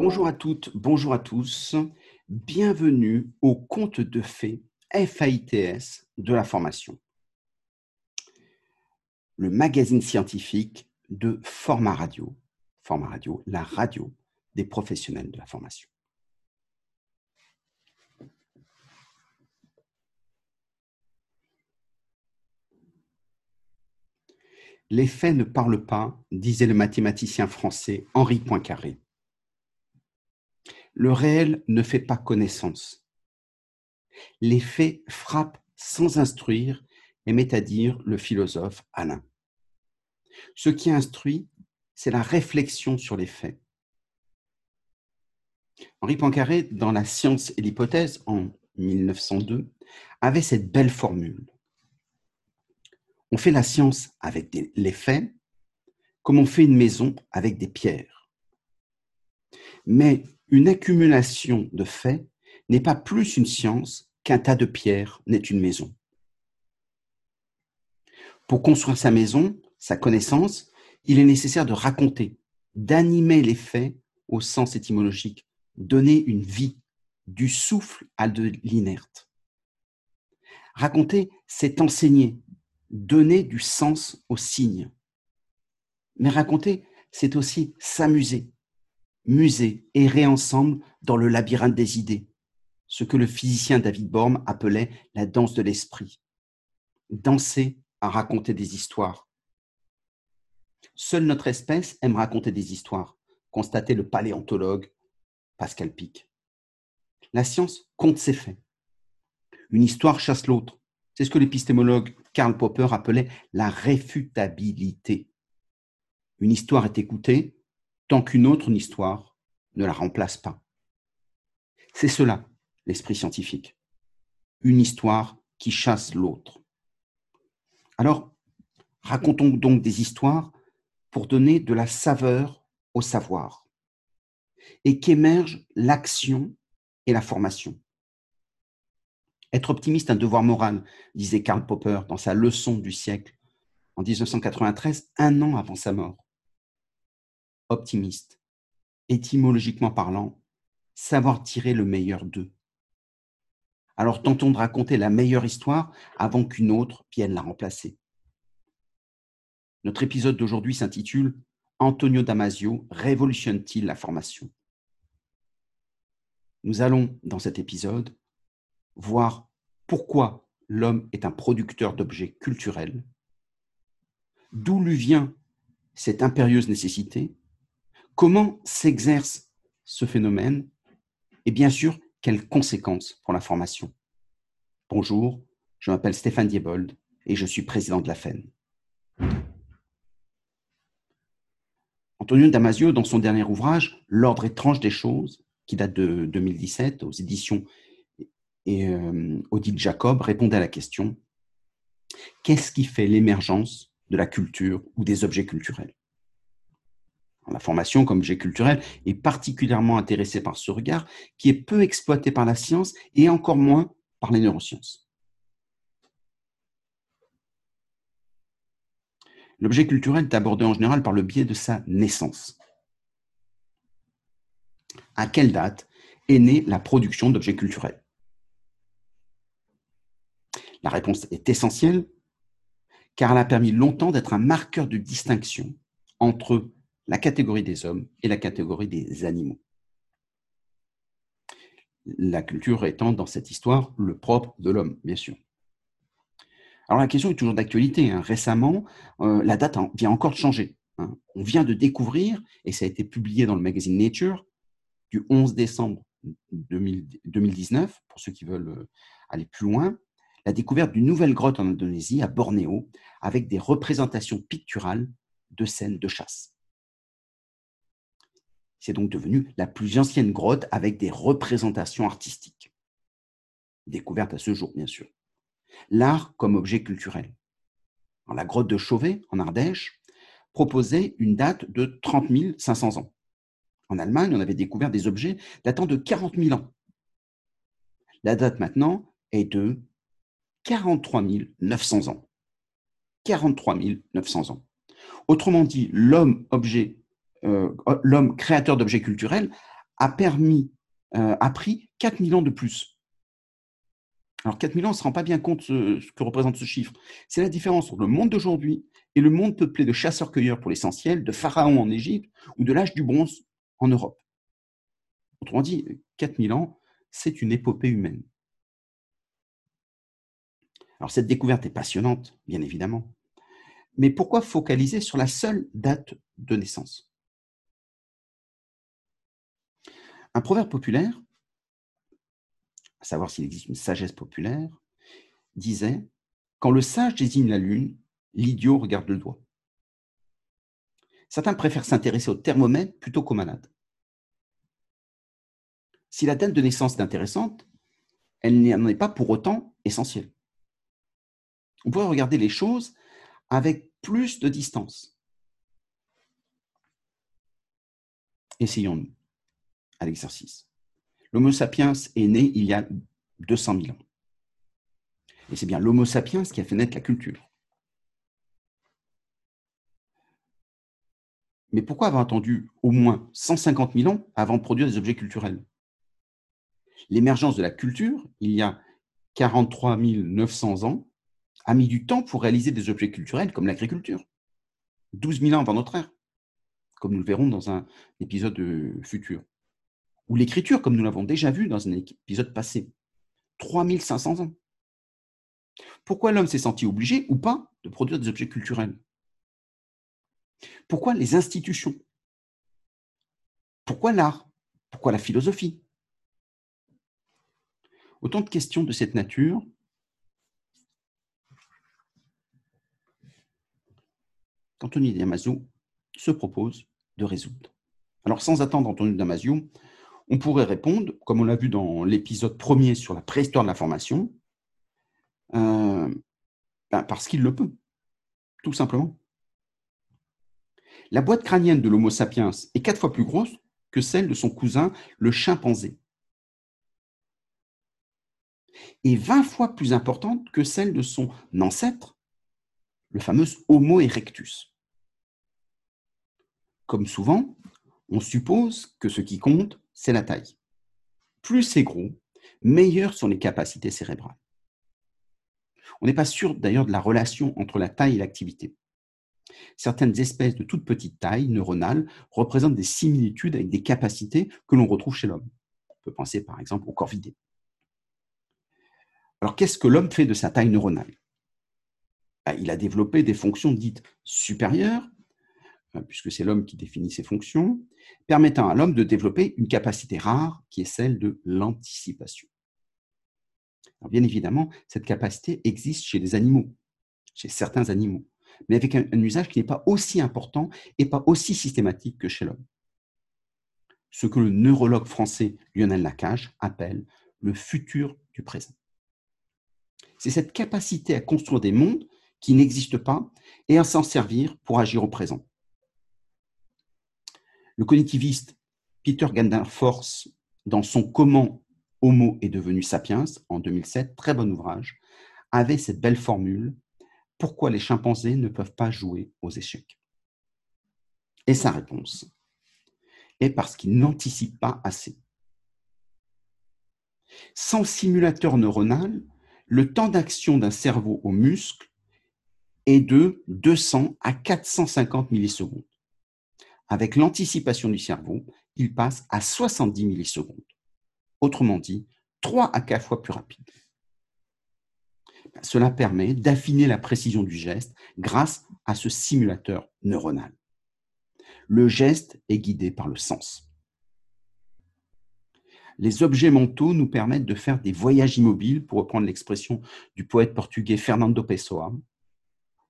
Bonjour à toutes, bonjour à tous. Bienvenue au conte de fées FAITS de la formation. Le magazine scientifique de Format Radio. Format Radio, la radio des professionnels de la formation. Les faits ne parlent pas, disait le mathématicien français Henri Poincaré. Le réel ne fait pas connaissance. Les faits frappent sans instruire, aimait à dire le philosophe Alain. Ce qui instruit, c'est la réflexion sur les faits. Henri Poincaré, dans La science et l'hypothèse, en 1902, avait cette belle formule. On fait la science avec les faits, comme on fait une maison avec des pierres. Mais une accumulation de faits n'est pas plus une science qu'un tas de pierres n'est une maison. Pour construire sa maison, sa connaissance, il est nécessaire de raconter, d'animer les faits au sens étymologique, donner une vie, du souffle à de l'inerte. Raconter, c'est enseigner, donner du sens aux signes. Mais raconter, c'est aussi s'amuser, muser, errer ensemble dans le labyrinthe des idées, ce que le physicien David Bohm appelait la danse de l'esprit. Danser à raconter des histoires. Seule notre espèce aime raconter des histoires, constatait le paléontologue Pascal Pic. La science compte ses faits. Une histoire chasse l'autre. C'est ce que l'épistémologue Karl Popper appelait la réfutabilité. Une histoire est écoutée tant qu'une autre histoire ne la remplace pas. C'est cela, l'esprit scientifique. Une histoire qui chasse l'autre. Alors, racontons donc des histoires pour donner de la saveur au savoir et qu'émerge l'action et la formation. Être optimiste, un devoir moral, disait Karl Popper dans sa leçon du siècle en 1993, un an avant sa mort. Optimiste, étymologiquement parlant, savoir tirer le meilleur d'eux. Alors tentons de raconter la meilleure histoire avant qu'une autre vienne la remplacer. Notre épisode d'aujourd'hui s'intitule Antonio Damasio révolutionne-t-il la formation? Nous allons, dans cet épisode, voir pourquoi l'homme est un producteur d'objets culturels, d'où lui vient cette impérieuse nécessité, comment s'exerce ce phénomène et bien sûr quelles conséquences pour la formation? Bonjour, je m'appelle Stéphane Diebold et je suis président de la FEN. Antonio Damasio, dans son dernier ouvrage, L'ordre étrange des choses, qui date de 2017 aux éditions et euh, Jacob répondait à la question qu'est-ce qui fait l'émergence de la culture ou des objets culturels? La formation comme objet culturel est particulièrement intéressée par ce regard qui est peu exploité par la science et encore moins par les neurosciences. L'objet culturel est abordé en général par le biais de sa naissance. À quelle date est née la production d'objets culturels? La réponse est essentielle car elle a permis longtemps d'être un marqueur de distinction entre la catégorie des hommes et la catégorie des animaux. La culture étant dans cette histoire le propre de l'homme, bien sûr. Alors la question est toujours d'actualité. Hein. Récemment, euh, la date vient encore de changer. Hein. On vient de découvrir, et ça a été publié dans le magazine Nature, du 11 décembre 2019, pour ceux qui veulent euh, aller plus loin, la découverte d'une nouvelle grotte en Indonésie, à Bornéo, avec des représentations picturales de scènes de chasse. C'est donc devenu la plus ancienne grotte avec des représentations artistiques. Découverte à ce jour, bien sûr. L'art comme objet culturel. la grotte de Chauvet, en Ardèche, proposait une date de 30 500 ans. En Allemagne, on avait découvert des objets datant de 40 000 ans. La date maintenant est de 43 900 ans. 43 900 ans. Autrement dit, l'homme objet, euh, l'homme créateur d'objets culturels a permis, euh, a pris 4000 ans de plus. Alors 4000 ans, on ne se rend pas bien compte ce, ce que représente ce chiffre. C'est la différence entre le monde d'aujourd'hui et le monde peuplé de chasseurs-cueilleurs pour l'essentiel, de pharaons en Égypte ou de l'âge du bronze en Europe. Autrement dit, 4000 ans, c'est une épopée humaine. Alors cette découverte est passionnante, bien évidemment. Mais pourquoi focaliser sur la seule date de naissance? Un proverbe populaire, à savoir s'il existe une sagesse populaire, disait Quand le sage désigne la lune, l'idiot regarde le doigt. Certains préfèrent s'intéresser au thermomètre plutôt qu'au malade. Si la date de naissance est intéressante, elle n'en est pas pour autant essentielle. On pourrait regarder les choses avec plus de distance. Essayons-nous à l'exercice. L'Homo sapiens est né il y a 200 000 ans. Et c'est bien l'Homo sapiens qui a fait naître la culture. Mais pourquoi avoir attendu au moins 150 000 ans avant de produire des objets culturels? L'émergence de la culture, il y a 43 900 ans, a mis du temps pour réaliser des objets culturels comme l'agriculture. 12 000 ans avant notre ère, comme nous le verrons dans un épisode futur. Ou l'écriture, comme nous l'avons déjà vu dans un épisode passé. 3500 ans. Pourquoi l'homme s'est senti obligé ou pas de produire des objets culturels? Pourquoi les institutions? Pourquoi l'art? Pourquoi la philosophie? Autant de questions de cette nature qu'Anthony Damasio se propose de résoudre. Alors, sans attendre Anthony Damasio, on pourrait répondre, comme on l'a vu dans l'épisode premier sur la préhistoire de l'information, euh, ben, parce qu'il le peut, tout simplement. La boîte crânienne de l'Homo sapiens est quatre fois plus grosse que celle de son cousin, le chimpanzé est 20 fois plus importante que celle de son ancêtre, le fameux Homo erectus. Comme souvent, on suppose que ce qui compte, c'est la taille. Plus c'est gros, meilleures sont les capacités cérébrales. On n'est pas sûr d'ailleurs de la relation entre la taille et l'activité. Certaines espèces de toute petite taille neuronale représentent des similitudes avec des capacités que l'on retrouve chez l'homme. On peut penser par exemple au corvidé. Alors, qu'est-ce que l'homme fait de sa taille neuronale? Bah, Il a développé des fonctions dites supérieures, puisque c'est l'homme qui définit ces fonctions, permettant à l'homme de développer une capacité rare qui est celle de l'anticipation. bien évidemment, cette capacité existe chez les animaux, chez certains animaux, mais avec un usage qui n'est pas aussi important et pas aussi systématique que chez l'homme. Ce que le neurologue français Lionel Lacage appelle le futur du présent c'est cette capacité à construire des mondes qui n'existent pas et à s'en servir pour agir au présent. Le cognitiviste Peter Force, dans son Comment Homo est devenu sapiens en 2007, très bon ouvrage, avait cette belle formule Pourquoi les chimpanzés ne peuvent pas jouer aux échecs? Et sa réponse est parce qu'ils n'anticipent pas assez. Sans simulateur neuronal, le temps d'action d'un cerveau au muscle est de 200 à 450 millisecondes. Avec l'anticipation du cerveau, il passe à 70 millisecondes. Autrement dit, 3 à 4 fois plus rapide. Cela permet d'affiner la précision du geste grâce à ce simulateur neuronal. Le geste est guidé par le sens les objets mentaux nous permettent de faire des voyages immobiles, pour reprendre l'expression du poète portugais Fernando Pessoa.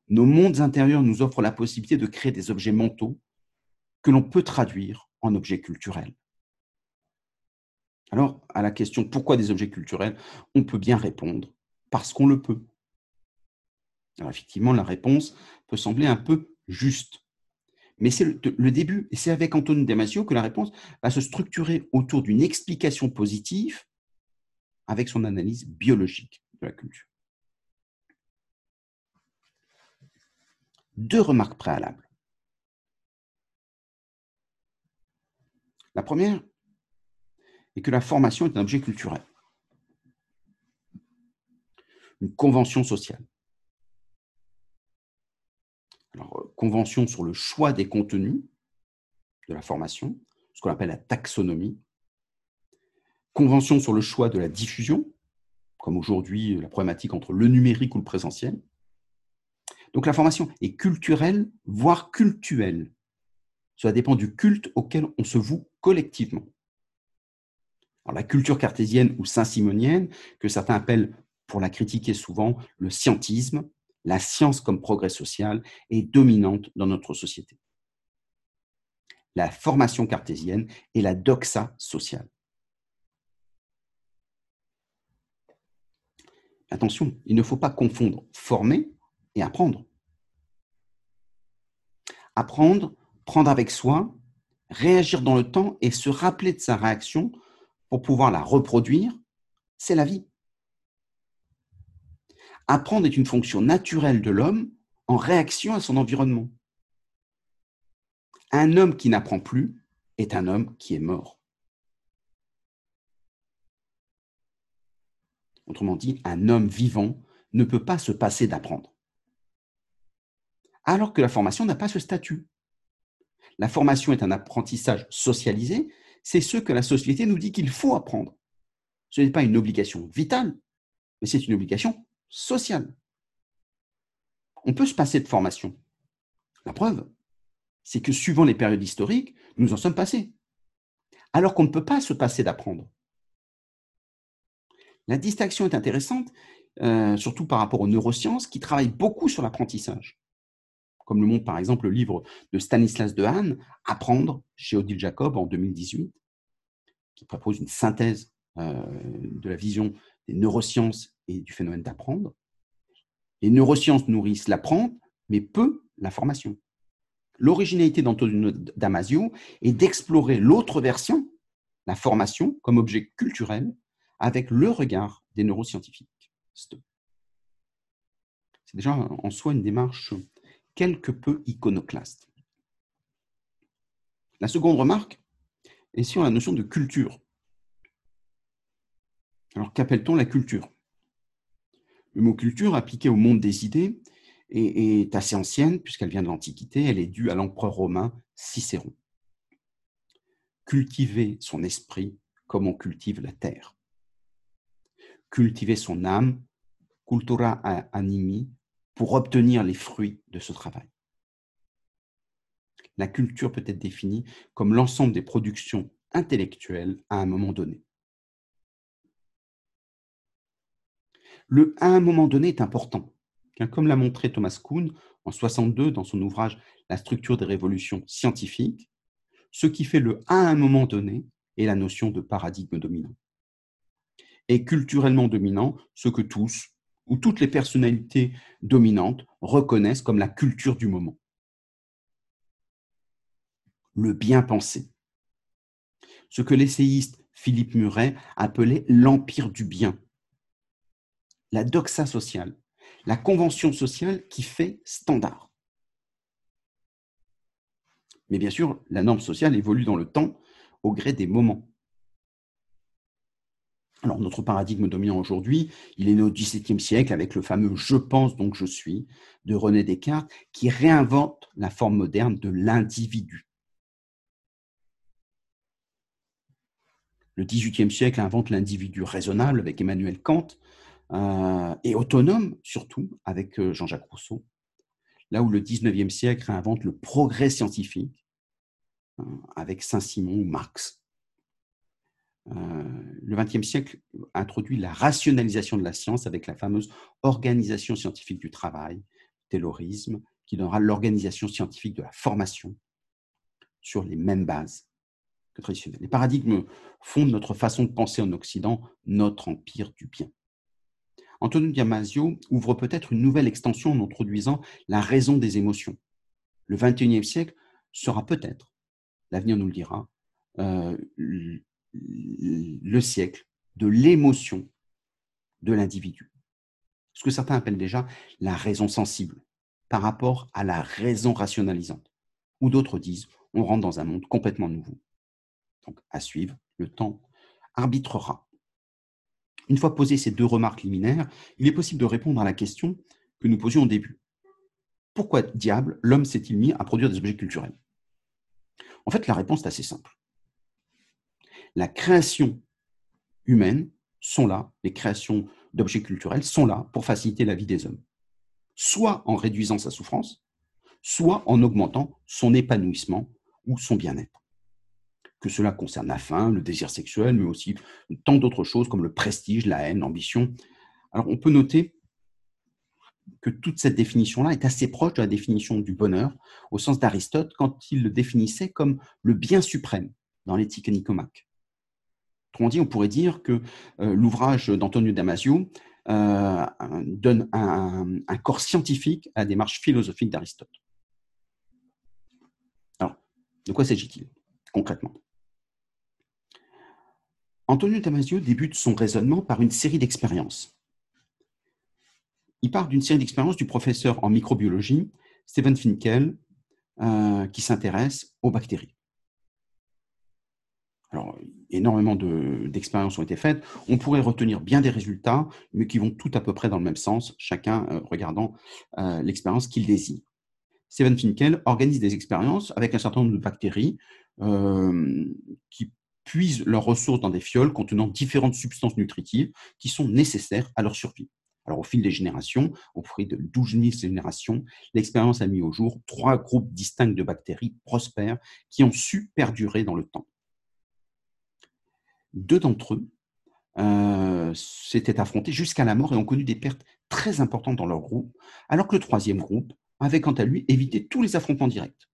Nos mondes intérieurs nous offrent la possibilité de créer des objets mentaux que l'on peut traduire en objets culturels. Alors, à la question pourquoi des objets culturels, on peut bien répondre parce qu'on le peut. Alors, effectivement, la réponse peut sembler un peu juste. Mais c'est le, début, et c'est avec Antonio Damasio que la réponse va se structurer autour d'une explication positive avec son analyse biologique de la culture. Deux remarques préalables. La première, et que la formation est un objet culturel. Une convention sociale. Alors, euh, convention sur le choix des contenus de la formation, ce qu'on appelle la taxonomie. Convention sur le choix de la diffusion, comme aujourd'hui la problématique entre le numérique ou le présentiel. Donc la formation est culturelle, voire cultuelle. Cela dépend du culte auquel on se voue collectivement. La culture cartésienne ou saint-simonienne, que certains appellent, pour la critiquer souvent, le scientisme, la science comme progrès social, est dominante dans notre société. La formation cartésienne est la doxa sociale. Attention, il ne faut pas confondre former et apprendre. Apprendre, prendre avec soi, réagir dans le temps et se rappeler de sa réaction pour pouvoir la reproduire, c'est la vie. Apprendre est une fonction naturelle de l'homme en réaction à son environnement. Un homme qui n'apprend plus est un homme qui est mort. Autrement dit, un homme vivant ne peut pas se passer d'apprendre. Alors que la formation n'a pas ce statut. La formation est un apprentissage socialisé, c'est ce que la société nous dit qu'il faut apprendre. Ce n'est pas une obligation vitale, mais c'est une obligation sociale. On peut se passer de formation. La preuve, c'est que suivant les périodes historiques, nous en sommes passés. Alors qu'on ne peut pas se passer d'apprendre. La distinction est intéressante, euh, surtout par rapport aux neurosciences qui travaillent beaucoup sur l'apprentissage. Comme le montre par exemple le livre de Stanislas Dehaene, Apprendre, chez Odile Jacob en 2018, qui propose une synthèse euh, de la vision des neurosciences et du phénomène d'apprendre. Les neurosciences nourrissent l'apprendre, mais peu la formation. L'originalité d'Antonio Damasio est d'explorer l'autre version, la formation, comme objet culturel, avec le regard des neuroscientifiques. C'est déjà en soi une démarche quelque peu iconoclaste. La seconde remarque est sur la notion de culture. Alors qu'appelle-t-on la culture? Le mot culture, appliqué au monde des idées, est, assez ancienne, puisqu'elle vient de l'Antiquité. Elle est due à l'empereur romain Cicéron. Cultiver son esprit comme on cultive la terre? Cultiver son âme, cultura animi, pour obtenir les fruits de ce travail. La culture peut être définie comme l'ensemble des productions intellectuelles à un moment donné. Le à un moment donné est important, comme l'a montré Thomas Kuhn en 62 dans son ouvrage La structure des révolutions scientifiques, ce qui fait le à un moment donné est la notion de paradigme dominant. Et culturellement dominant, ce que tous ou toutes les personnalités dominantes reconnaissent comme la culture du moment. Le bien pensé. Ce que l'essayiste Philippe Muret appelait l'empire du bien la doxa sociale, la convention sociale qui fait standard. Mais bien sûr, la norme sociale évolue dans le temps au gré des moments. Alors, notre paradigme dominant aujourd'hui, il est né au XVIIe siècle avec le fameux Je pense donc je suis de René Descartes qui réinvente la forme moderne de l'individu. Le XVIIIe siècle invente l'individu raisonnable avec Emmanuel Kant, euh, et autonome surtout avec euh, Jean-Jacques Rousseau, là où le 19e siècle réinvente le progrès scientifique euh, avec Saint-Simon ou Marx. Le 20e siècle introduit la rationalisation de la science avec la fameuse organisation scientifique du travail, taylorisme, qui donnera l'organisation scientifique de la formation sur les mêmes bases que traditionnelles. Les paradigmes fondent notre façon de penser en Occident, notre empire du bien. Antonio Damasio ouvre peut-être une nouvelle extension en introduisant la raison des émotions. Le XXIe siècle sera peut-être, l'avenir nous le dira, euh, le siècle de l'émotion de l'individu. Ce que certains appellent déjà la raison sensible par rapport à la raison rationalisante? Ou d'autres disent, on rentre dans un monde complètement nouveau. Donc, à suivre, le temps arbitrera. Une fois posées ces deux remarques liminaires, il est possible de répondre à la question que nous posions au début. Pourquoi diable l'homme s'est-il mis à produire des objets culturels? En fait, la réponse est assez simple. La création humaine sont là, les créations d'objets culturels sont là pour faciliter la vie des hommes, soit en réduisant sa souffrance, soit en augmentant son épanouissement ou son bien-être. Que cela concerne la faim, le désir sexuel, mais aussi tant d'autres choses comme le prestige, la haine, l'ambition. Alors on peut noter que toute cette définition-là est assez proche de la définition du bonheur, au sens d'Aristote, quand il le définissait comme le bien suprême dans l'éthique nicomaque. Dit, on pourrait dire que euh, l'ouvrage d'Antonio Damasio euh, donne un, corps scientifique à la démarche philosophique d'Aristote. Alors, de quoi s'agit-il concrètement? Antonio Damasio débute son raisonnement par une série d'expériences. Il part d'une série d'expériences du professeur en microbiologie, Stephen Finkel, euh, qui s'intéresse aux bactéries. Alors, énormément d'expériences ont été faites. On pourrait retenir bien des résultats, mais qui vont tout à peu près dans le même sens, chacun euh, regardant euh, l'expérience qu'il désire. Stephen Finkel organise des expériences avec un certain nombre de bactéries euh, qui puisent leurs ressources dans des fioles contenant différentes substances nutritives qui sont nécessaires à leur survie. Alors, au fil des générations, au fil de 12 000 générations, l'expérience a mis au jour trois groupes distincts de bactéries prospères qui ont su perdurer dans le temps. Deux d'entre eux euh, s'étaient affrontés jusqu'à la mort et ont connu des pertes très importantes dans leur groupe, alors que le troisième groupe avait quant à lui évité tous les affrontements directs,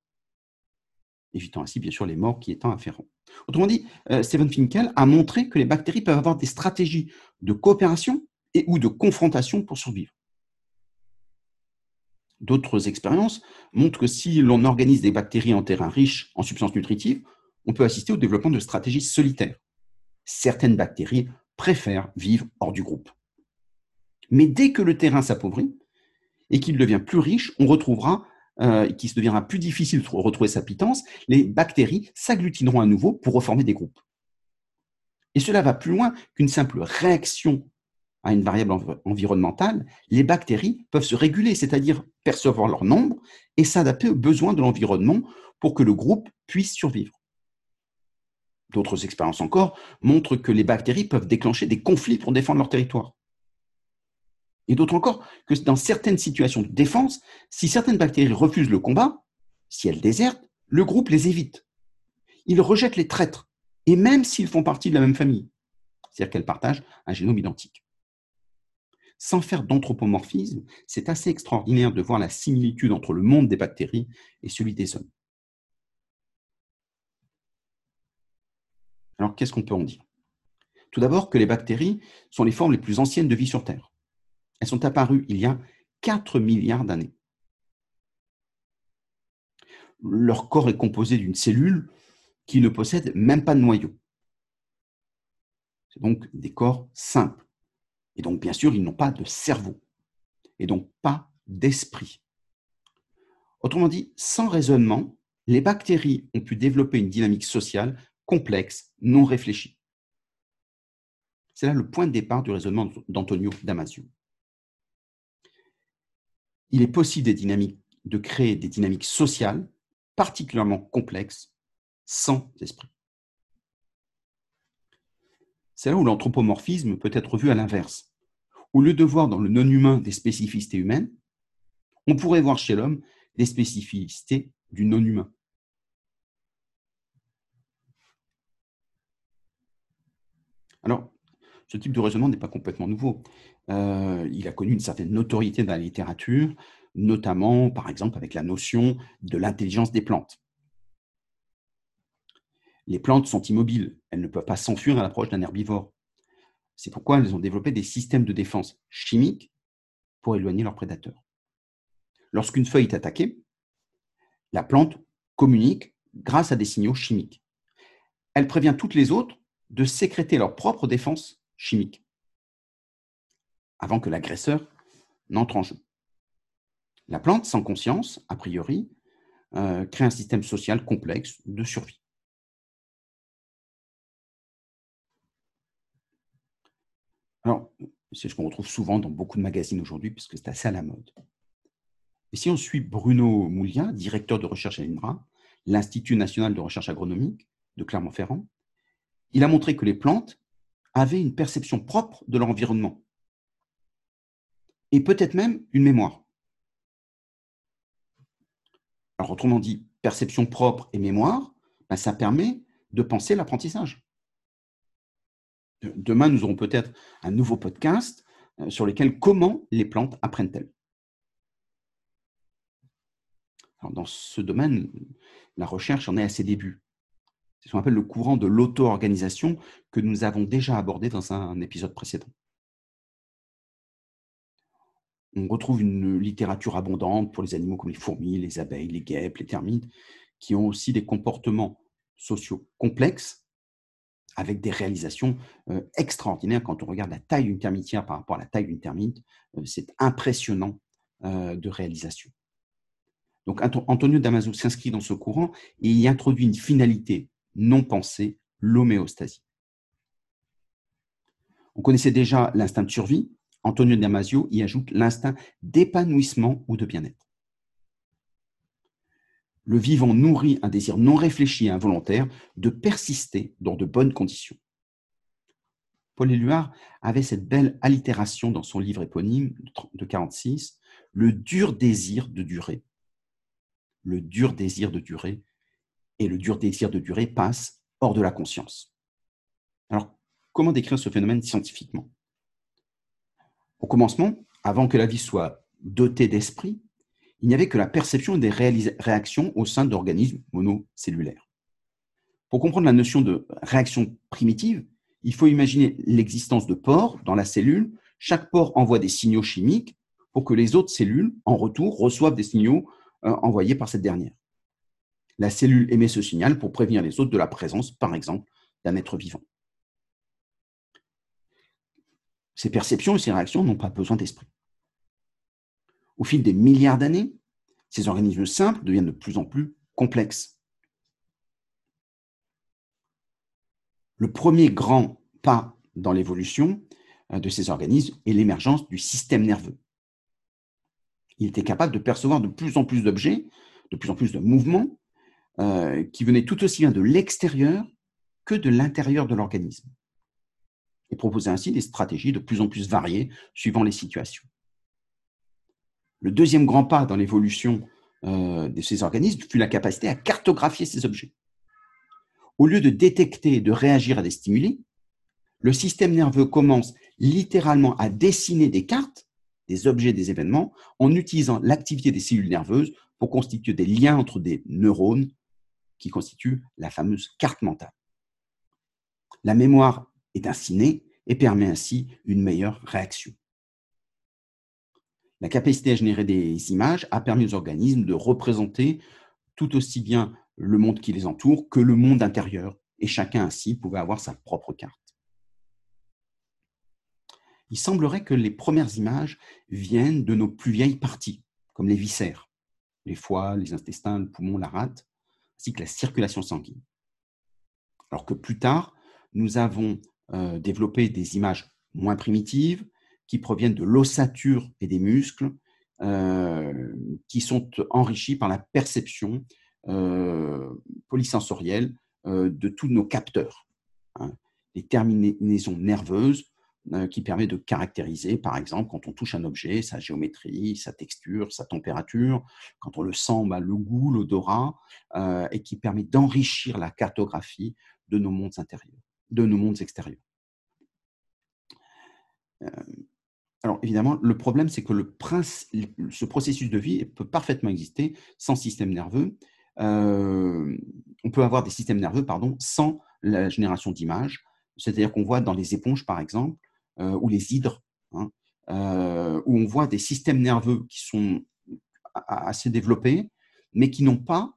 évitant ainsi bien sûr les morts qui étaient afférents. Autrement dit, euh, Stephen Finkel a montré que les bactéries peuvent avoir des stratégies de coopération et ou de confrontation pour survivre. D'autres expériences montrent que si l'on organise des bactéries en terrain riche en substances nutritives, on peut assister au développement de stratégies solitaires certaines bactéries préfèrent vivre hors du groupe. Mais dès que le terrain s'appauvrit et qu'il devient plus riche, on retrouvera, euh, qu'il deviendra plus difficile de retrouver sa pitance, les bactéries s'agglutineront à nouveau pour reformer des groupes. Et cela va plus loin qu'une simple réaction à une variable environnementale. Les bactéries peuvent se réguler, c'est-à-dire percevoir leur nombre et s'adapter aux besoins de l'environnement pour que le groupe puisse survivre. D'autres expériences encore montrent que les bactéries peuvent déclencher des conflits pour défendre leur territoire. Et d'autres encore que dans certaines situations de défense, si certaines bactéries refusent le combat, si elles désertent, le groupe les évite. Ils rejettent les traîtres, et même s'ils font partie de la même famille, c'est-à-dire qu'elles partagent un génome identique. Sans faire d'anthropomorphisme, c'est assez extraordinaire de voir la similitude entre le monde des bactéries et celui des hommes. Alors, qu'est-ce qu'on peut en dire? Tout d'abord que les bactéries sont les formes les plus anciennes de vie sur Terre. Elles sont apparues il y a 4 milliards d'années. Leur corps est composé d'une cellule qui ne possède même pas de noyau. C'est donc des corps simples. Et donc, bien sûr, ils n'ont pas de cerveau. Et donc, pas d'esprit. Autrement dit, sans raisonnement, les bactéries ont pu développer une dynamique sociale complexe, non réfléchi. C'est là le point de départ du raisonnement d'Antonio Damasio. Il est possible de créer des dynamiques sociales particulièrement complexes sans esprit. C'est là où l'anthropomorphisme peut être vu à l'inverse. Au lieu de voir dans le non-humain des spécificités humaines, on pourrait voir chez l'homme des spécificités du non-humain. Alors, ce type de raisonnement n'est pas complètement nouveau. Euh, il a connu une certaine notoriété dans la littérature, notamment, par exemple, avec la notion de l'intelligence des plantes. Les plantes sont immobiles, elles ne peuvent pas s'enfuir à l'approche d'un herbivore. C'est pourquoi elles ont développé des systèmes de défense chimiques pour éloigner leurs prédateurs. Lorsqu'une feuille est attaquée, la plante communique grâce à des signaux chimiques. Elle prévient toutes les autres de sécréter leur propre défense chimique avant que l'agresseur n'entre en jeu. La plante, sans conscience, a priori, euh, crée un système social complexe de survie. Alors, c'est ce qu'on retrouve souvent dans beaucoup de magazines aujourd'hui, puisque c'est assez à la mode. Et si on suit Bruno Moulia, directeur de recherche à l'INRA, l'Institut national de recherche agronomique de Clermont-Ferrand, il a montré que les plantes avaient une perception propre de leur environnement et peut-être même une mémoire. Alors, autrement dit, perception propre et mémoire, ben, ça permet de penser l'apprentissage. Demain, nous aurons peut-être un nouveau podcast euh, sur lequel comment les plantes apprennent-elles. dans ce domaine, la recherche en est à ses débuts. C'est ce qu'on appelle le courant de l'auto-organisation que nous avons déjà abordé dans un épisode précédent. On retrouve une littérature abondante pour les animaux comme les fourmis, les abeilles, les guêpes, les termites, qui ont aussi des comportements sociaux complexes avec des réalisations euh, extraordinaires. Quand on regarde la taille d'une termitière par rapport à la taille d'une termite, euh, c'est impressionnant euh, de réalisation. Donc Antonio Damaso s'inscrit dans ce courant et y introduit une finalité non pensée, l'homéostasie. On connaissait déjà l'instinct de survie. Antonio Damasio y ajoute l'instinct d'épanouissement ou de bien-être. Le vivant nourrit un désir non réfléchi et involontaire de persister dans de bonnes conditions. Paul Éluard avait cette belle allitération dans son livre éponyme de 46, Le dur désir de durer. Le dur désir de durer et le dur désir de durer passe hors de la conscience. Alors, comment décrire ce phénomène scientifiquement? Au commencement, avant que la vie soit dotée d'esprit, il n'y avait que la perception des réactions au sein d'organismes monocellulaires. Pour comprendre la notion de réaction primitive, il faut imaginer l'existence de pores dans la cellule. Chaque pore envoie des signaux chimiques pour que les autres cellules, en retour, reçoivent des signaux euh, envoyés par cette dernière. La cellule émet ce signal pour prévenir les autres de la présence, par exemple, d'un être vivant. Ces perceptions et ces réactions n'ont pas besoin d'esprit. Au fil des milliards d'années, ces organismes simples deviennent de plus en plus complexes. Le premier grand pas dans l'évolution euh, de ces organismes est l'émergence du système nerveux. Il était capable de percevoir de plus en plus d'objets, de plus en plus de mouvements, euh, qui venaient tout aussi bien de l'extérieur que de l'intérieur de l'organisme, et proposait ainsi des stratégies de plus en plus variées suivant les situations. Le deuxième grand pas dans l'évolution euh, de ces organismes fut la capacité à cartographier ces objets. Au lieu de détecter et de réagir à des stimuli, le système nerveux commence littéralement à dessiner des cartes, des objets, des événements, en utilisant l'activité des cellules nerveuses pour constituer des liens entre des neurones qui constituent la fameuse carte mentale. La mémoire est ainsi née et permet ainsi une meilleure réaction. La capacité à générer des images a permis aux organismes de représenter tout aussi bien le monde qui les entoure que le monde intérieur, et chacun ainsi pouvait avoir sa propre carte. Il semblerait que les premières images viennent de nos plus vieilles parties, comme les viscères, les foies, les intestins, le poumon, la rate, la circulation sanguine. Alors que plus tard, nous avons euh, développé des images moins primitives, qui proviennent de l'ossature et des muscles, euh, qui sont enrichis par la perception euh, polysensorielle de tous nos capteurs. Hein. Les terminaisons nerveuses qui permettent de caractériser, par exemple, quand on touche un objet, sa géométrie, sa texture, sa température, quand on le sent, bah, le goût, l'odorat, et qui permet d'enrichir la cartographie de nos mondes intérieurs, de nos mondes extérieurs. Alors évidemment, le problème, c'est que ce processus de vie peut parfaitement exister sans système nerveux. Euh, on peut avoir des systèmes nerveux pardon, sans la génération d'images. C'est-à-dire qu'on voit dans les éponges, par exemple, euh, ou les hydres, hein, euh, où on voit des systèmes nerveux qui sont assez développés, mais qui n'ont pas,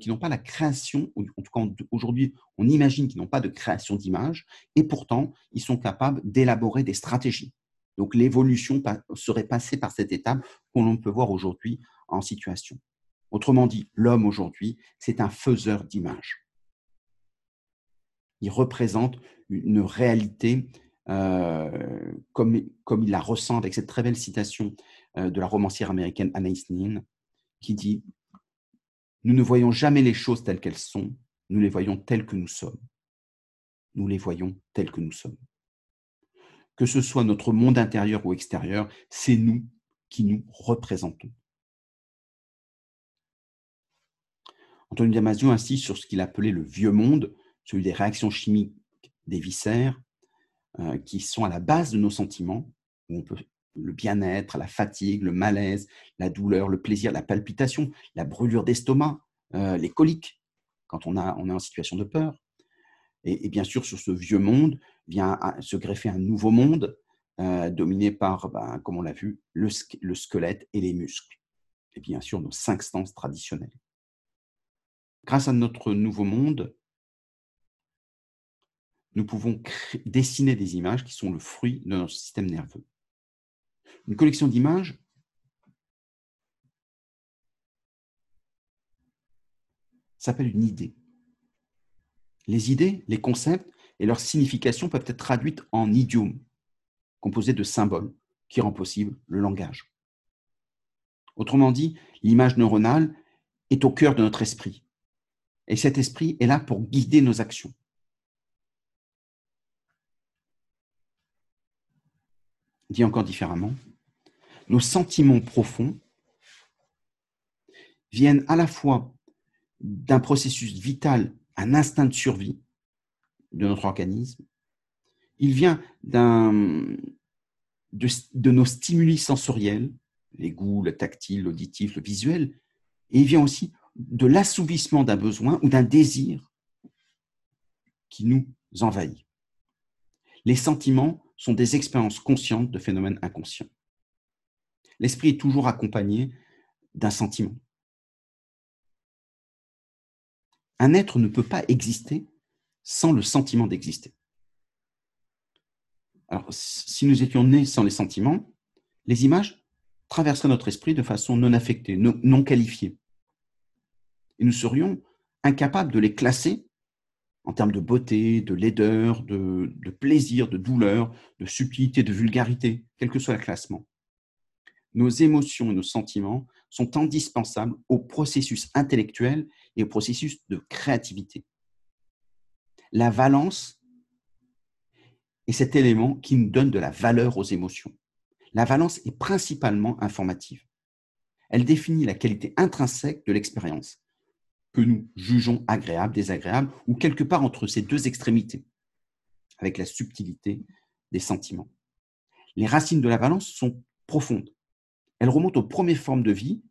qui n'ont pas la création, en tout cas aujourd'hui, on imagine qu'ils n'ont pas de création d'images, et pourtant, ils sont capables d'élaborer des stratégies. Donc l'évolution serait passée par cette étape qu'on peut voir aujourd'hui en situation. Autrement dit, l'homme aujourd'hui, c'est un faiseur d'images. Il représente une réalité euh, comme, comme il la ressent avec cette très belle citation euh, de la romancière américaine Anaïs Nin, qui dit Nous ne voyons jamais les choses telles qu'elles sont, nous les voyons telles que nous sommes. Nous les voyons telles que nous sommes. Que ce soit notre monde intérieur ou extérieur, c'est nous qui nous représentons. Antonio Damasio insiste sur ce qu'il appelait le vieux monde, celui des réactions chimiques des viscères, euh, qui sont à la base de nos sentiments, où on peut le bien-être, la fatigue, le malaise, la douleur, le plaisir, la palpitation, la brûlure d'estomac, euh, les coliques, quand on, a, on est en situation de peur. Et, bien sûr, sur ce vieux monde vient se greffer un nouveau monde euh, dominé par, ben, comme on l'a vu, le, le squelette et les muscles. Et bien sûr, nos cinq sens traditionnels. Grâce à notre nouveau monde, nous pouvons dessiner des images qui sont le fruit de notre système nerveux. Une collection d'images s'appelle une idée. Les idées, les concepts et leurs significations peuvent être traduites en idiomes, composés de symboles, qui rend possible le langage. Autrement dit, l'image neuronale est au cœur de notre esprit. Et cet esprit est là pour guider nos actions. Dit encore différemment, nos sentiments profonds viennent à la fois d'un processus vital, un instinct de survie de notre organisme, il vient de, nos stimuli sensoriels, les goûts, le tactile, l'auditif, le visuel, et il vient aussi de l'assouvissement d'un besoin ou d'un désir qui nous envahit. Les sentiments sont des expériences conscientes de phénomènes inconscients. L'esprit est toujours accompagné d'un sentiment. Un être ne peut pas exister sans le sentiment d'exister. Alors, si nous étions nés sans les sentiments, les images traverseraient notre esprit de façon non affectée, non qualifiée et nous serions incapables de les classer en termes de beauté, de laideur, de, plaisir, de douleur, de subtilité, de vulgarité, quel que soit le classement. Nos émotions et nos sentiments sont indispensables au processus intellectuel et au processus de créativité. La valence est cet élément qui nous donne de la valeur aux émotions. La valence est principalement informative. Elle définit la qualité intrinsèque de l'expérience, que nous jugeons agréable, désagréable, ou quelque part entre ces deux extrémités, avec la subtilité des sentiments. Les racines de la valence sont profondes. Elles remontent aux premières formes de vie,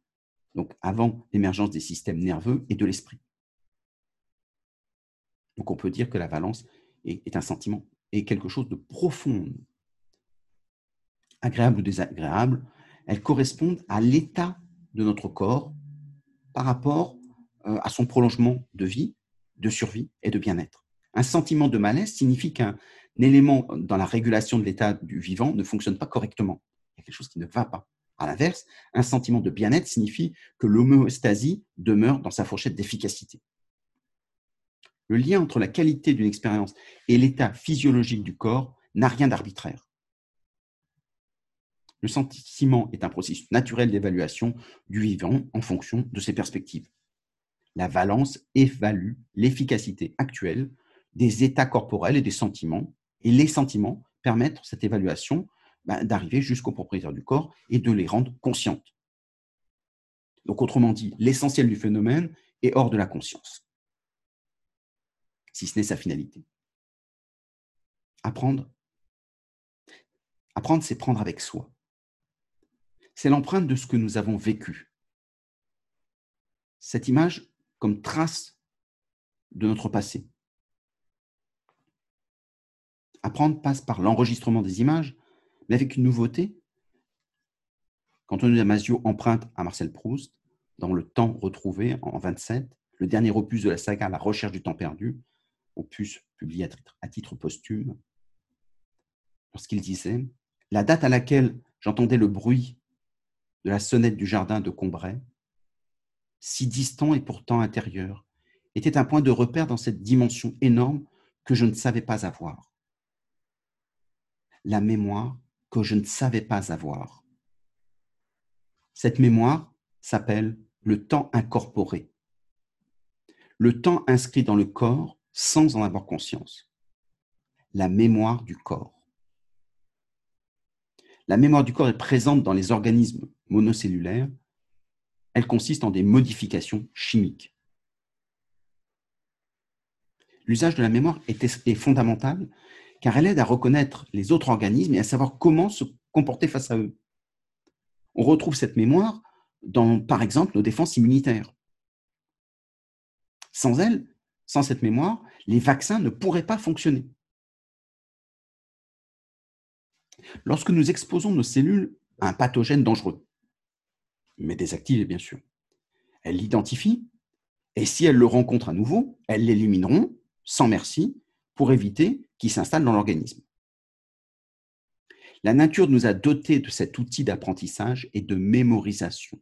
donc avant l'émergence des systèmes nerveux et de l'esprit. Donc on peut dire que la valence est, un sentiment, et quelque chose de profond. Agréable ou désagréable, elles correspondent à l'état de notre corps par rapport à son prolongement de vie, de survie et de bien-être. Un sentiment de malaise signifie qu'un élément dans la régulation de l'état du vivant ne fonctionne pas correctement. Il y a quelque chose qui ne va pas. À l'inverse, un sentiment de bien-être signifie que l'homéostasie demeure dans sa fourchette d'efficacité. Le lien entre la qualité d'une expérience et l'état physiologique du corps n'a rien d'arbitraire. Le sentiment est un processus naturel d'évaluation du vivant en fonction de ses perspectives la valence évalue l'efficacité actuelle des états corporels et des sentiments, et les sentiments permettent cette évaluation bah, d'arriver jusqu'au propriétaire du corps et de les rendre conscientes. Donc, autrement dit, l'essentiel du phénomène est hors de la conscience, si ce n'est sa finalité. Apprendre. Apprendre, c'est prendre avec soi. C'est l'empreinte de ce que nous avons vécu. Cette image, comme trace de notre passé. Apprendre passe par l'enregistrement des images, mais avec une nouveauté. On Damasio emprunte à Marcel Proust, dans Le Temps retrouvé en 27, le dernier opus de la saga La recherche du temps perdu, opus publié à titre posthume, lorsqu'il disait La date à laquelle j'entendais le bruit de la sonnette du jardin de Combray si distant et pourtant intérieur, était un point de repère dans cette dimension énorme que je ne savais pas avoir. la mémoire que je ne savais pas avoir. Cette mémoire s'appelle le temps incorporé, le temps inscrit dans le corps sans en avoir conscience, la mémoire du corps. La mémoire du corps est présente dans les organismes monocellulaires. Elle consiste en des modifications chimiques. L'usage de la mémoire est, fondamental car elle aide à reconnaître les autres organismes et à savoir comment se comporter face à eux. On retrouve cette mémoire dans, par exemple, nos défenses immunitaires. Sans elle, sans cette mémoire, les vaccins ne pourraient pas fonctionner. Lorsque nous exposons nos cellules à un pathogène dangereux, mais désactivé bien sûr, elles l'identifient et si elles le rencontrent à nouveau, elles l'élimineront sans merci pour éviter qu'il s'installe dans l'organisme. La nature nous a dotés de cet outil d'apprentissage et de mémorisation.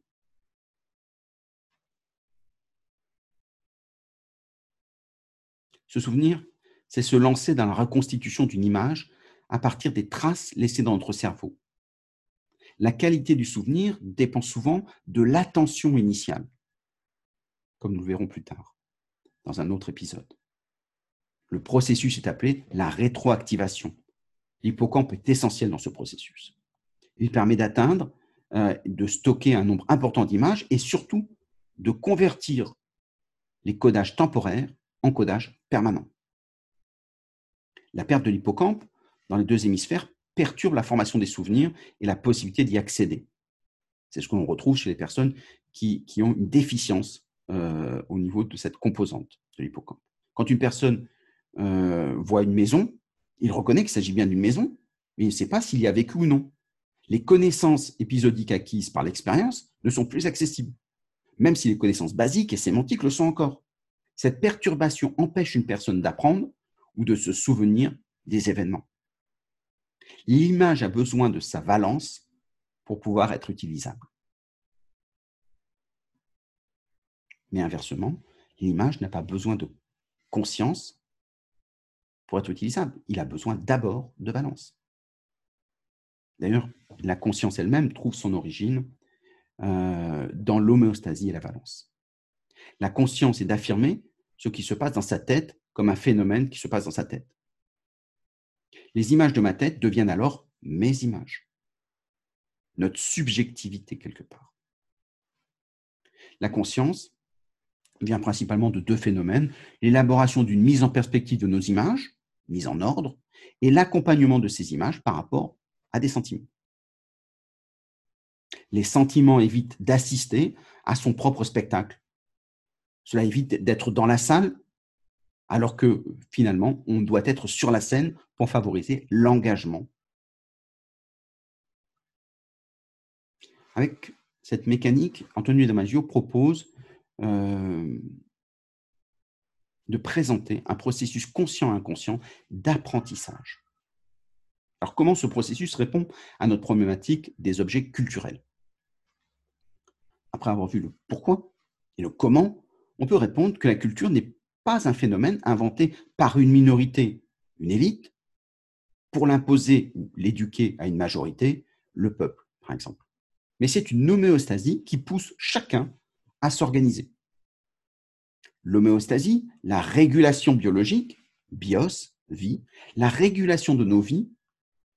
Se souvenir, c'est se lancer dans la reconstitution d'une image à partir des traces laissées dans notre cerveau. La qualité du souvenir dépend souvent de l'attention initiale, comme nous le verrons plus tard dans un autre épisode. Le processus est appelé la rétroactivation. L'hippocampe est essentiel dans ce processus. Il permet d'atteindre, euh, de stocker un nombre important d'images et surtout de convertir les codages temporaires en codages permanents. La perte de l'hippocampe dans les deux hémisphères perturbe la formation des souvenirs et la possibilité d'y accéder. C'est ce que l'on retrouve chez les personnes qui, ont une déficience euh, au niveau de cette composante de l'hippocampe. Quand une personne euh, voit une maison, il reconnaît qu'il s'agit bien d'une maison, mais il ne sait pas s'il y a vécu ou non. Les connaissances épisodiques acquises par l'expérience ne sont plus accessibles, même si les connaissances basiques et sémantiques le sont encore. Cette perturbation empêche une personne d'apprendre ou de se souvenir des événements. L'image a besoin de sa valence pour pouvoir être utilisable. Mais inversement, l'image n'a pas besoin de conscience pour être utilisable. Il a besoin d'abord de valence. D'ailleurs, la conscience elle-même trouve son origine euh, dans l'homéostasie et la valence. La conscience est d'affirmer ce qui se passe dans sa tête comme un phénomène qui se passe dans sa tête. Les images de ma tête deviennent alors mes images, notre subjectivité quelque part. La conscience vient principalement de deux phénomènes, l'élaboration d'une mise en perspective de nos images, mise en ordre, et l'accompagnement de ces images par rapport à des sentiments. Les sentiments évitent d'assister à son propre spectacle. Cela évite d'être dans la salle alors que finalement, on doit être sur la scène pour favoriser l'engagement. Avec cette mécanique, Antonio Damasio propose euh, de présenter un processus conscient-inconscient d'apprentissage. Alors comment ce processus répond à notre problématique des objets culturels? Après avoir vu le pourquoi et le comment, on peut répondre que la culture n'est pas un phénomène inventé par une minorité, une élite, pour l'imposer ou l'éduquer à une majorité, le peuple, par exemple. Mais c'est une homéostasie qui pousse chacun à s'organiser. L'homéostasie, la régulation biologique, bios, vie, la régulation de nos vies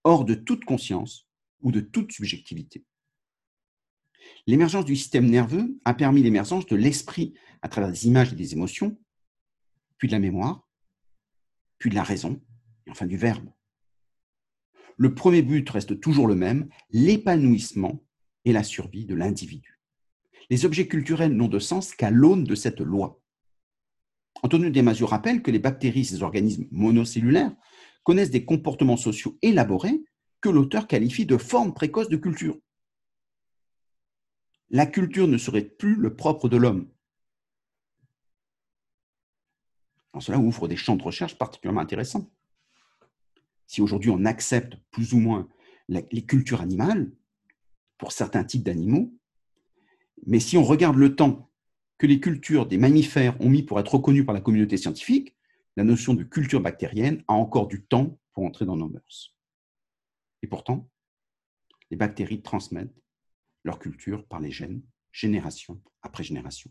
hors de toute conscience ou de toute subjectivité. L'émergence du système nerveux a permis l'émergence de l'esprit à travers des images et des émotions, puis de la mémoire, puis de la raison, et enfin du verbe. Le premier but reste toujours le même, l'épanouissement et la survie de l'individu. Les objets culturels n'ont de sens qu'à l'aune de cette loi. Antonio Damasio rappelle que les bactéries, ces organismes monocellulaires, connaissent des comportements sociaux élaborés que l'auteur qualifie de formes précoces de culture. La culture ne serait plus le propre de l'homme. Cela ouvre des champs de recherche particulièrement intéressants. Si aujourd'hui on accepte plus ou moins les cultures animales pour certains types d'animaux, mais si on regarde le temps que les cultures des mammifères ont mis pour être reconnues par la communauté scientifique, la notion de culture bactérienne a encore du temps pour entrer dans nos mœurs. Et pourtant, les bactéries transmettent leur culture par les gènes, génération après génération.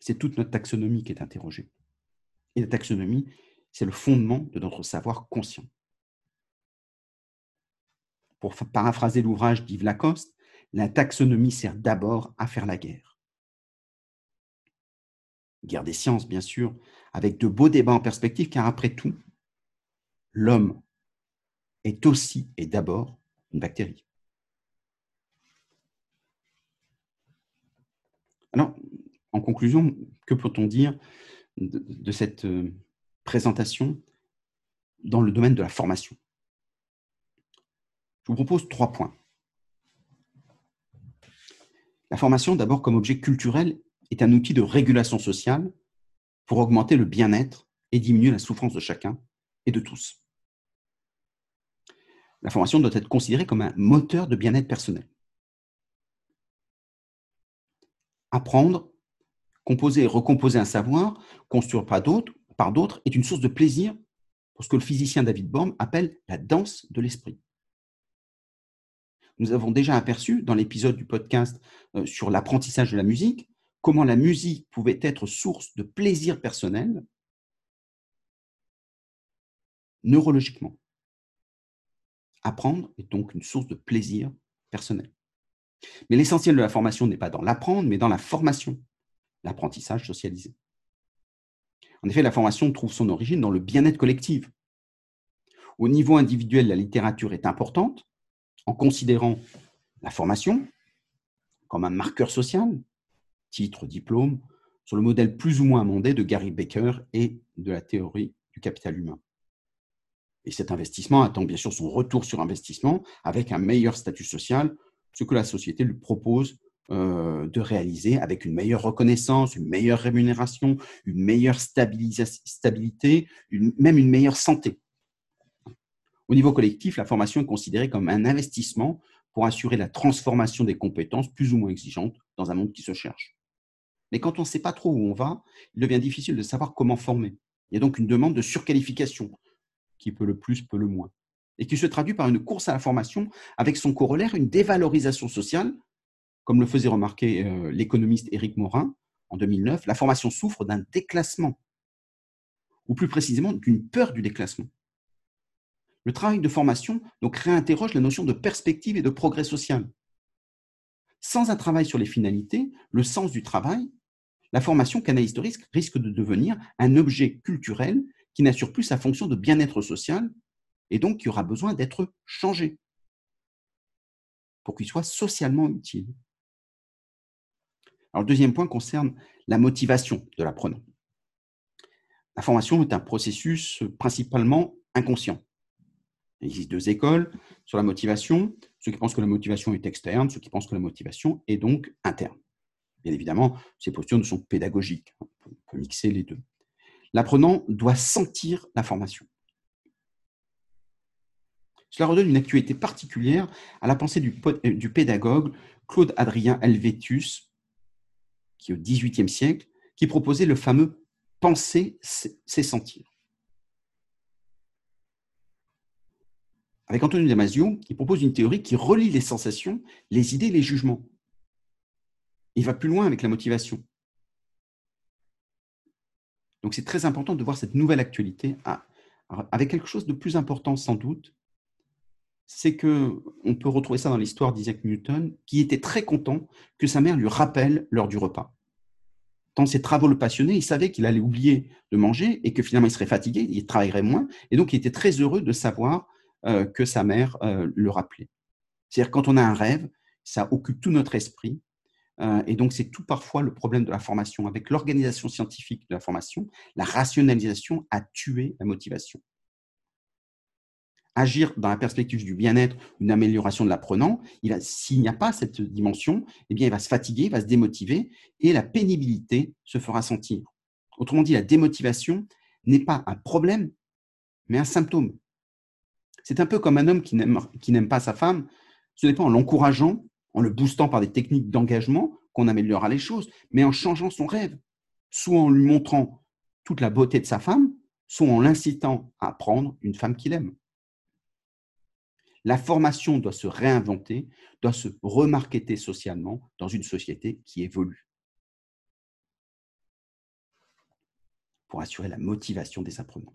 C'est toute notre taxonomie qui est interrogée. Et la taxonomie, c'est le fondement de notre savoir conscient. Pour paraphraser l'ouvrage d'Yves Lacoste, la taxonomie sert d'abord à faire la guerre. Guerre des sciences, bien sûr, avec de beaux débats en perspective, car après tout, l'homme est aussi et d'abord une bactérie. Alors, en conclusion, que peut-on dire de, cette euh, présentation dans le domaine de la formation Je vous propose trois points. La formation, d'abord comme objet culturel, est un outil de régulation sociale pour augmenter le bien-être et diminuer la souffrance de chacun et de tous. La formation doit être considérée comme un moteur de bien-être personnel. Apprendre, composer et recomposer un savoir, construire par d'autres, est une source de plaisir pour ce que le physicien David Bohm appelle la danse de l'esprit. Nous avons déjà aperçu dans l'épisode du podcast euh, sur l'apprentissage de la musique comment la musique pouvait être source de plaisir personnel neurologiquement. Apprendre est donc une source de plaisir personnel. Mais l'essentiel de la formation n'est pas dans l'apprendre, mais dans la formation, l'apprentissage socialisé. En effet, la formation trouve son origine dans le bien-être collectif. Au niveau individuel, la littérature est importante en considérant la formation comme un marqueur social, titre, diplôme, sur le modèle plus ou moins amendé de Gary Baker et de la théorie du capital humain. Et cet investissement attend bien sûr son retour sur investissement avec un meilleur statut social, ce que la société lui propose euh, de réaliser avec une meilleure reconnaissance, une meilleure rémunération, une meilleure stabilité, même une meilleure santé. Au niveau collectif, la formation est considérée comme un investissement pour assurer la transformation des compétences plus ou moins exigeantes dans un monde qui se cherche. Mais quand on ne sait pas trop où on va, il devient difficile de savoir comment former. Il y a donc une demande de surqualification, qui peut le plus, peut le moins, et qui se traduit par une course à la formation avec son corollaire, une dévalorisation sociale, comme le faisait remarquer euh, l'économiste Éric Morin en 2009, la formation souffre d'un déclassement, ou plus précisément d'une peur du déclassement. Le travail de formation donc réinterroge la notion de perspective et de progrès social. Sans un travail sur les finalités, le sens du travail, la formation canaliste risque risque de devenir un objet culturel qui n'assure plus sa fonction de bien-être social et donc qui aura besoin d'être changé pour qu'il soit socialement utile. Le deuxième point concerne la motivation de l'apprenant. La formation est un processus principalement inconscient. Il existe deux écoles sur la motivation, ceux qui pensent que la motivation est externe, ceux qui pensent que la motivation est donc interne. Bien évidemment, ces postures sont pédagogiques. On peut mixer les deux l'apprenant doit sentir la formation. Cela redonne une actualité particulière à la pensée du, euh, pédagogue Claude Adrien Helvétius, qui au XVIIIe siècle, qui proposait le fameux penser, c'est sentir. Avec Antonio Damasio, il propose une théorie qui relie les sensations, les idées les jugements. Il va plus loin avec la motivation. Donc c'est très important de voir cette nouvelle actualité avec quelque chose de plus important sans doute, c'est que on peut retrouver ça dans l'histoire d'Isaac Newton, qui était très content que sa mère lui rappelle l'heure du repas. Tant ses travaux le il savait qu'il allait oublier de manger et que finalement il serait fatigué, il travaillerait moins, et donc il était très heureux de savoir euh, que sa mère euh, le rappelait. C'est-à-dire quand on a un rêve, ça occupe tout notre esprit, euh, et donc, c'est tout parfois le problème de la formation. Avec l'organisation scientifique de la formation, la rationalisation a tué la motivation. Agir dans la perspective du bien-être, une amélioration de l'apprenant, s'il n'y a pas cette dimension, eh bien, il va se fatiguer, il va se démotiver et la pénibilité se fera sentir. Autrement dit, la démotivation n'est pas un problème, mais un symptôme. C'est un peu comme un homme qui n'aime pas sa femme. Ce n'est pas en l'encourageant en le boostant par des techniques d'engagement qu'on améliorera les choses, mais en changeant son rêve, soit en lui montrant toute la beauté de sa femme, soit en l'incitant à prendre une femme qu'il aime. La formation doit se réinventer, doit se remarketer socialement dans une société qui évolue. Pour assurer la motivation des apprenants.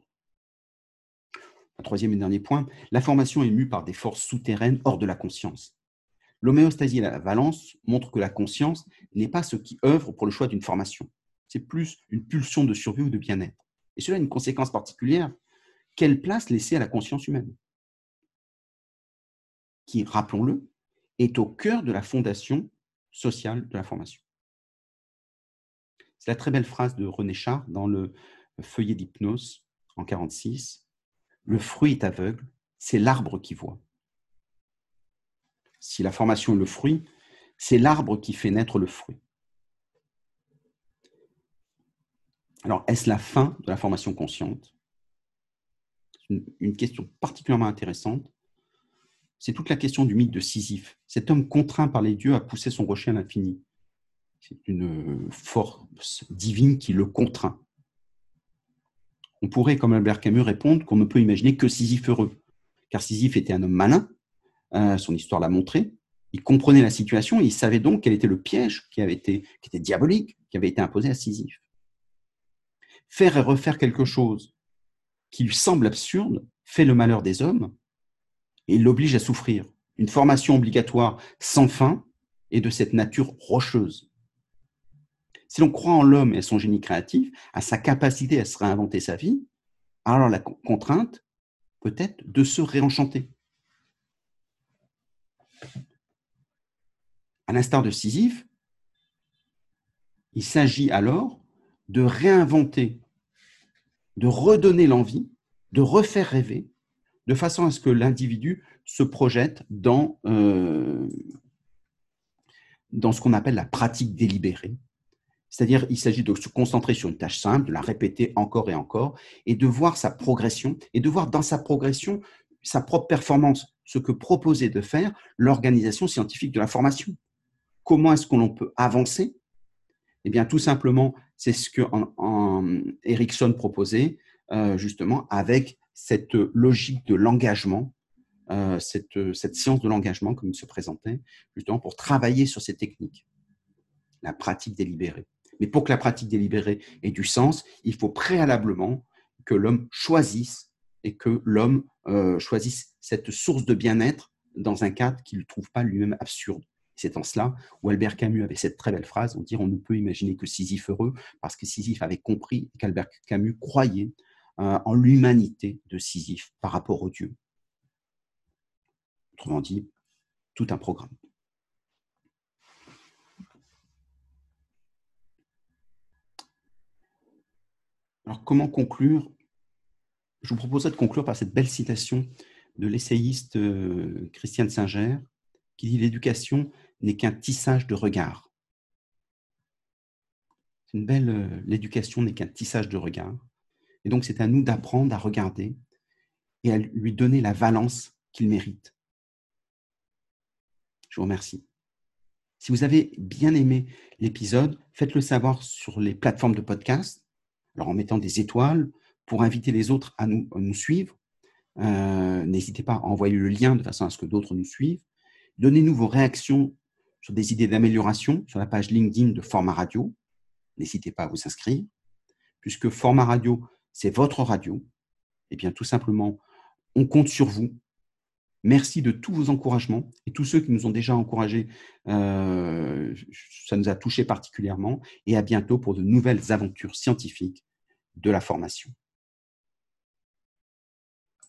Un troisième et dernier point, la formation est mue par des forces souterraines hors de la conscience. L'homéostasie et la valence montrent que la conscience n'est pas ce qui œuvre pour le choix d'une formation. C'est plus une pulsion de survie ou de bien-être. Et cela a une conséquence particulière. Quelle place laisser à la conscience humaine? Qui, rappelons-le, est au cœur de la fondation sociale de la formation. C'est la très belle phrase de René Char dans le feuillet d'hypnose en 1946. Le fruit est aveugle, c'est l'arbre qui voit. Si la formation est le fruit, c'est l'arbre qui fait naître le fruit. Alors, est-ce la fin de la formation consciente? Une, une question particulièrement intéressante. C'est toute la question du mythe de Sisyphe. Cet homme contraint par les dieux à pousser son rocher à l'infini. C'est une force divine qui le contraint. On pourrait, comme Albert Camus, répondre qu'on ne peut imaginer que Sisyphe heureux, car Sisyphe était un homme malin, euh, son histoire l'a montré, il comprenait la situation et il savait donc quel était le piège qui, avait été, qui était diabolique, qui avait été imposé à Sisyphe. Faire et refaire quelque chose qui lui semble absurde fait le malheur des hommes et l'oblige à souffrir. Une formation obligatoire sans fin est de cette nature rocheuse. Si l'on croit en l'homme et à son génie créatif, à sa capacité à se réinventer sa vie, alors la contrainte peut être de se réenchanter. À l'instar de Sisyphe, il s'agit alors de réinventer, de redonner l'envie, de refaire rêver, de façon à ce que l'individu se projette dans, euh, dans ce qu'on appelle la pratique délibérée. C'est-à-dire, il s'agit de se concentrer sur une tâche simple, de la répéter encore et encore, et de voir sa progression, et de voir dans sa progression sa propre performance, ce que proposait de faire l'organisation scientifique de la formation. Comment est-ce qu'on peut avancer? Eh bien, tout simplement, c'est ce que en, Erickson proposait, euh, justement, avec cette logique de l'engagement, euh, cette, cette science de l'engagement, comme il se présentait, justement, pour travailler sur ces techniques, la pratique délibérée. Mais pour que la pratique délibérée ait du sens, il faut préalablement que l'homme choisisse et que l'homme euh, choisisse cette source de bien-être dans un cadre qu'il ne trouve pas lui-même absurde. C'est en cela où Albert Camus avait cette très belle phrase, on dit on ne peut imaginer que Sisyphe heureux, parce que Sisyphe avait compris qu'Albert Camus croyait euh, en l'humanité de Sisyphe par rapport au Dieu. Autrement dit, tout un programme. Alors comment conclure? Je vous proposerai de conclure par cette belle citation de l'essayiste euh, Christiane Singer, qui dit L'éducation n'est qu'un tissage de regard. C'est une belle. Euh, l'éducation n'est qu'un tissage de regard. Et donc, c'est à nous d'apprendre à regarder et à lui donner la valence qu'il mérite. Je vous remercie. Si vous avez bien aimé l'épisode, faites-le savoir sur les plateformes de podcast, alors en mettant des étoiles pour inviter les autres à nous, suivre. Euh, n'hésitez pas à envoyer le lien de façon à ce que d'autres nous suivent. Donnez-nous vos réactions sur des idées d'amélioration sur la page LinkedIn de Format Radio. N'hésitez pas à vous inscrire, puisque Format Radio, c'est votre radio. Eh bien, tout simplement, on compte sur vous. Merci de tous vos encouragements et tous ceux qui nous ont déjà encouragés. Euh, ça nous a touchés particulièrement. Et à bientôt pour de nouvelles aventures scientifiques de la formation.